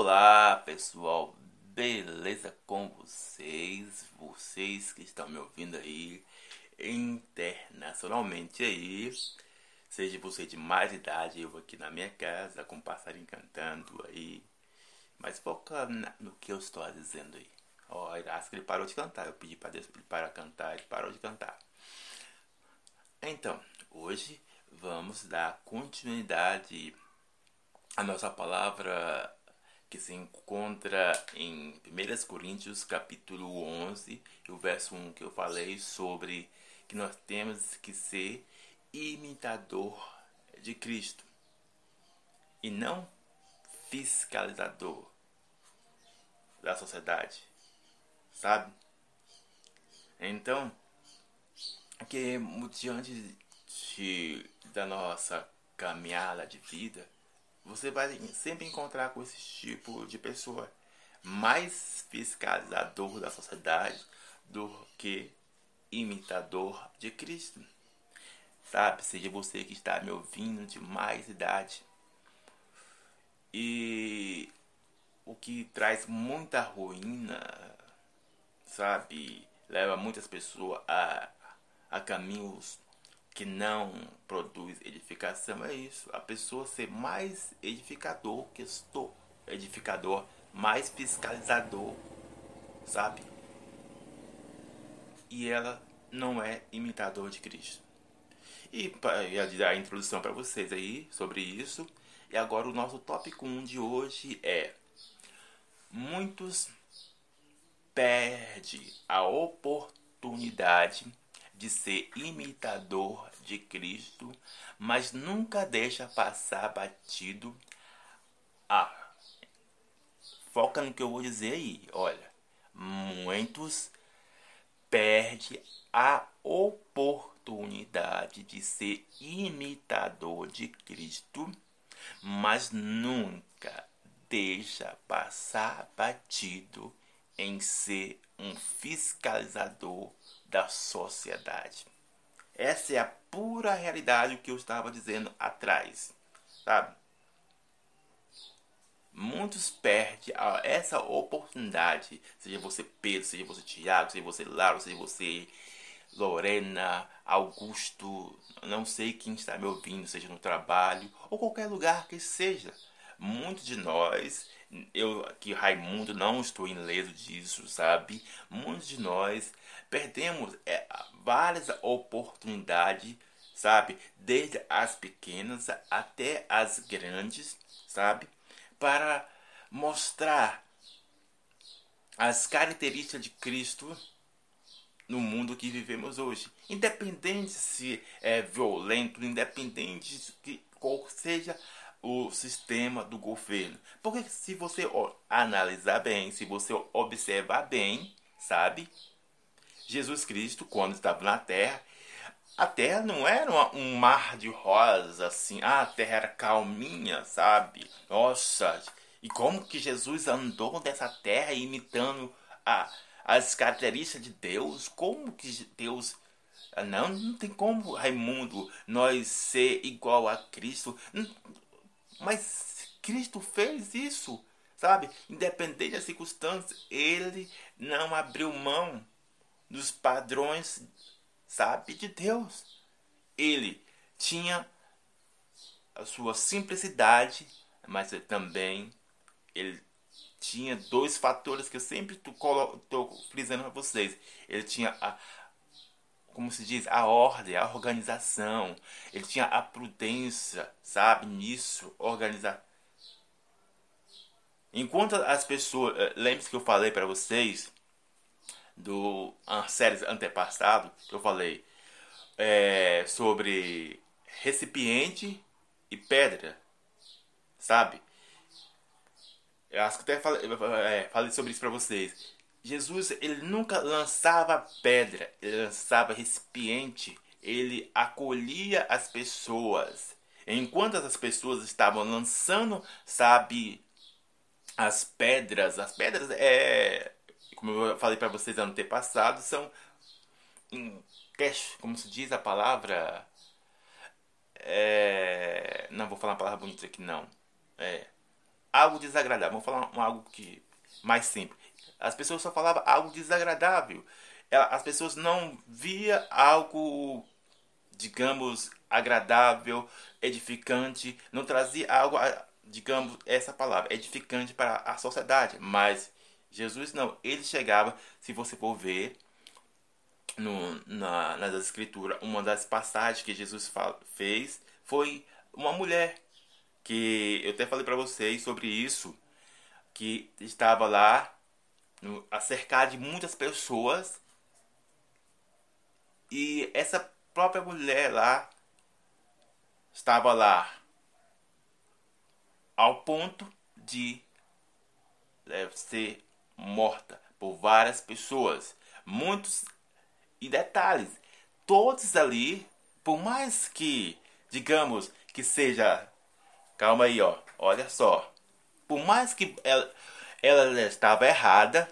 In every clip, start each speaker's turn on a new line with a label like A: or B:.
A: Olá pessoal, beleza com vocês? Vocês que estão me ouvindo aí internacionalmente aí, seja você de mais idade, eu aqui na minha casa com o passarinho cantando aí, mas foca no que eu estou dizendo aí. Ó, oh, acho que ele parou de cantar, eu pedi para Deus para ele parar de cantar, ele parou de cantar. Então, hoje vamos dar continuidade à nossa palavra que se encontra em 1 Coríntios capítulo 11, e o verso 1 que eu falei sobre que nós temos que ser imitador de Cristo e não fiscalizador da sociedade, sabe? Então, que diante de, da nossa caminhada de vida, você vai sempre encontrar com esse tipo de pessoa mais fiscalizador da sociedade do que imitador de Cristo. Sabe, seja você que está me ouvindo de mais idade. E o que traz muita ruína, sabe, leva muitas pessoas a, a caminhos que não produz edificação é isso. A pessoa ser mais edificador que estou. Edificador, mais fiscalizador, sabe? E ela não é imitador de Cristo. E a introdução para vocês aí sobre isso. E agora o nosso tópico 1 de hoje é muitos perde a oportunidade de ser imitador de Cristo, mas nunca deixa passar batido. Ah, foca no que eu vou dizer aí. Olha, muitos perde a oportunidade de ser imitador de Cristo, mas nunca deixa passar batido em ser um fiscalizador da sociedade. Essa é a pura realidade que eu estava dizendo atrás, sabe? Muitos perdem essa oportunidade, seja você Pedro, seja você Tiago, seja você Lauro, seja você Lorena, Augusto, não sei quem está me ouvindo, seja no trabalho ou qualquer lugar que seja. Muitos de nós, eu aqui Raimundo não estou ileso disso, sabe? Muitos de nós perdemos é, várias oportunidades, sabe? Desde as pequenas até as grandes, sabe? Para mostrar as características de Cristo no mundo que vivemos hoje. Independente se é violento, independente de qual seja o sistema do governo. Porque se você analisar bem, se você observar bem, sabe? Jesus Cristo, quando estava na terra, a terra não era um mar de rosas assim, ah, a terra era calminha, sabe? Nossa, e como que Jesus andou nessa terra imitando a, as características de Deus? Como que Deus. Ah, não, não tem como, Raimundo, nós ser igual a Cristo. Mas Cristo fez isso, sabe? Independente das circunstâncias, ele não abriu mão dos padrões, sabe, de Deus. Ele tinha a sua simplicidade, mas também ele tinha dois fatores que eu sempre estou frisando para vocês. Ele tinha a, como se diz, a ordem, a organização. Ele tinha a prudência, sabe, nisso, organizar. Enquanto as pessoas, eh, lembre-se que eu falei para vocês do séries antepassado que eu falei é, sobre recipiente e pedra, sabe? Eu acho que até falei, é, falei sobre isso para vocês. Jesus ele nunca lançava pedra, ele lançava recipiente, ele acolhia as pessoas. Enquanto as pessoas estavam lançando, sabe, as pedras, as pedras é como eu falei para vocês ano passado, são como se diz a palavra. É, não vou falar uma palavra bonita aqui não. É, algo desagradável. Vamos falar algo que mais simples. As pessoas só falavam algo desagradável. As pessoas não via algo, digamos, agradável, edificante, não trazia algo, digamos, essa palavra, edificante para a sociedade. Mas Jesus não, ele chegava, se você for ver no, na, nas escrituras, uma das passagens que Jesus fez foi uma mulher que eu até falei para vocês sobre isso, que estava lá no, de muitas pessoas e essa própria mulher lá estava lá ao ponto de deve ser morta por várias pessoas. Muitos e detalhes, todos ali, por mais que, digamos, que seja. Calma aí, ó. Olha só. Por mais que ela, ela estava errada,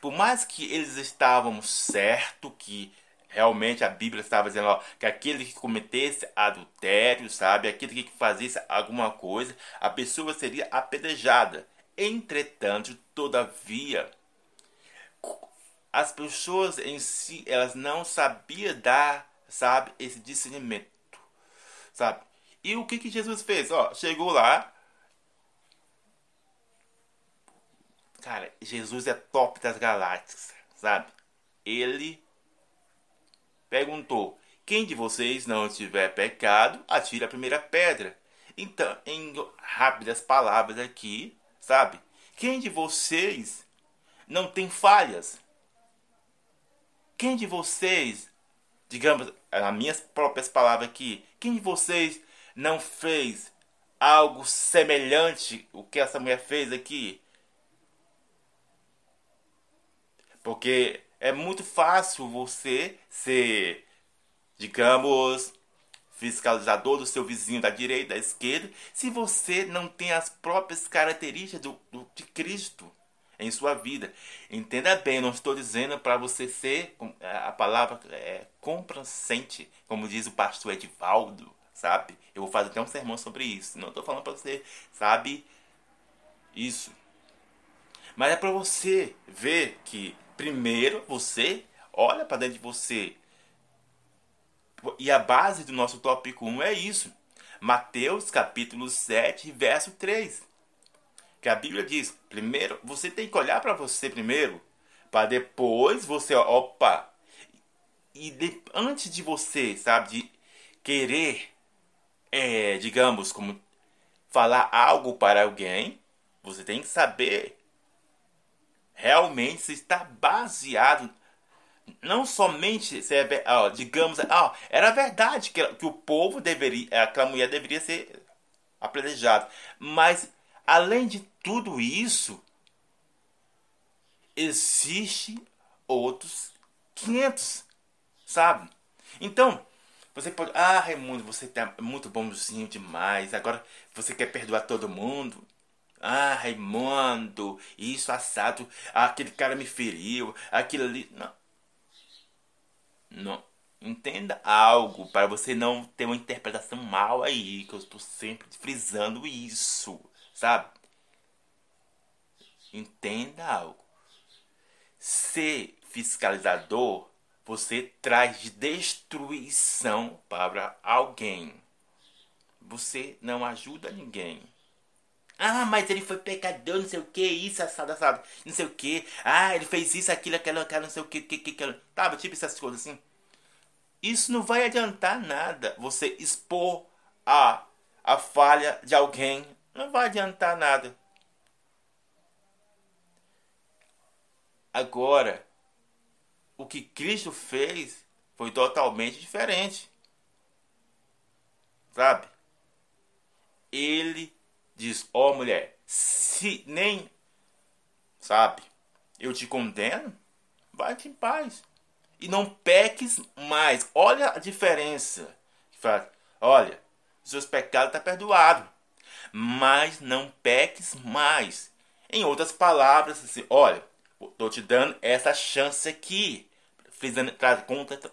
A: por mais que eles estavam certo que realmente a Bíblia estava dizendo ó, que aquele que cometesse adultério, sabe, aquele que fazesse alguma coisa, a pessoa seria apedrejada. Entretanto, todavia, as pessoas em si, elas não sabiam dar, sabe, esse discernimento, sabe? E o que que Jesus fez? Ó, chegou lá, cara, Jesus é top das galáxias, sabe? Ele perguntou: Quem de vocês não tiver pecado, atire a primeira pedra. Então, em rápidas palavras aqui, sabe? Quem de vocês não tem falhas? Quem de vocês, digamos, nas minhas próprias palavras aqui, quem de vocês não fez algo semelhante o que essa mulher fez aqui? Porque é muito fácil você ser, digamos, fiscalizador do seu vizinho da direita, da esquerda, se você não tem as próprias características do, do de Cristo em sua vida. Entenda bem, não estou dizendo para você ser, é, a palavra é complacente, como diz o pastor Edivaldo, sabe? Eu vou fazer até um sermão sobre isso. Não estou falando para você, sabe, isso. Mas é para você ver que, primeiro, você olha para dentro de você. E a base do nosso tópico 1 é isso. Mateus capítulo 7, verso 3 que a Bíblia diz, primeiro, você tem que olhar para você primeiro, para depois você, opa, e de, antes de você, sabe, de querer, é, digamos, como falar algo para alguém, você tem que saber realmente está baseado não somente se é, digamos, era verdade que, o povo deveria, aquela mulher deveria ser apedrejada, mas Além de tudo isso, existe outros 500, sabe? Então, você pode, ah, Raimundo, você tá muito bonzinho demais. Agora você quer perdoar todo mundo? Ah, Raimundo, isso assado, aquele cara me feriu, aquilo ali. Não. Não. Entenda algo para você não ter uma interpretação mal aí, que eu estou sempre frisando isso sabe? Entenda algo. Ser fiscalizador, você traz destruição para alguém. Você não ajuda ninguém. Ah, mas ele foi pecador, não sei o que, isso, assado, assado, não sei o que. Ah, ele fez isso, aquilo, aquilo, aquilo, não sei o que, que, que, que. Tava, tipo essas coisas assim. Isso não vai adiantar nada. Você expor a, a falha de alguém não vai adiantar nada. Agora, o que Cristo fez foi totalmente diferente. Sabe? Ele diz: Ó oh, mulher, se nem, sabe, eu te condeno, vai-te em paz. E não peques mais. Olha a diferença. Olha, seus pecados estão tá mas não peques mais. Em outras palavras, assim, olha, estou te dando essa chance aqui, frisando,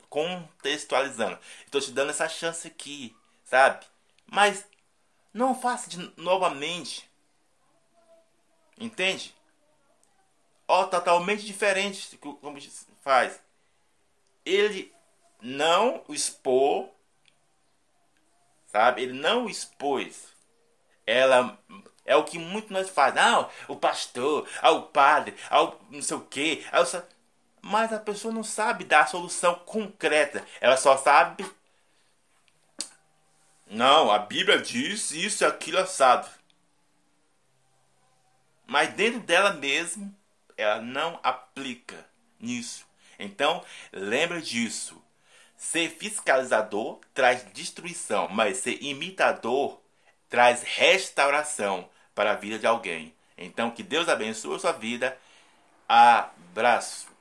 A: contextualizando. Estou te dando essa chance aqui, sabe? Mas não faça de novamente. Entende? Ó, totalmente diferente como faz. Ele não expor, sabe? Ele não expôs. Ela é o que muito nós faz. Não, o pastor, ah, o padre, ah, não sei o quê. Ah, Mas a pessoa não sabe dar a solução concreta. Ela só sabe. Não, a Bíblia diz isso e aquilo assado. Mas dentro dela mesmo, ela não aplica nisso. Então, lembre disso. Ser fiscalizador traz destruição, mas ser imitador traz restauração para a vida de alguém. Então, que Deus abençoe a sua vida. Abraço.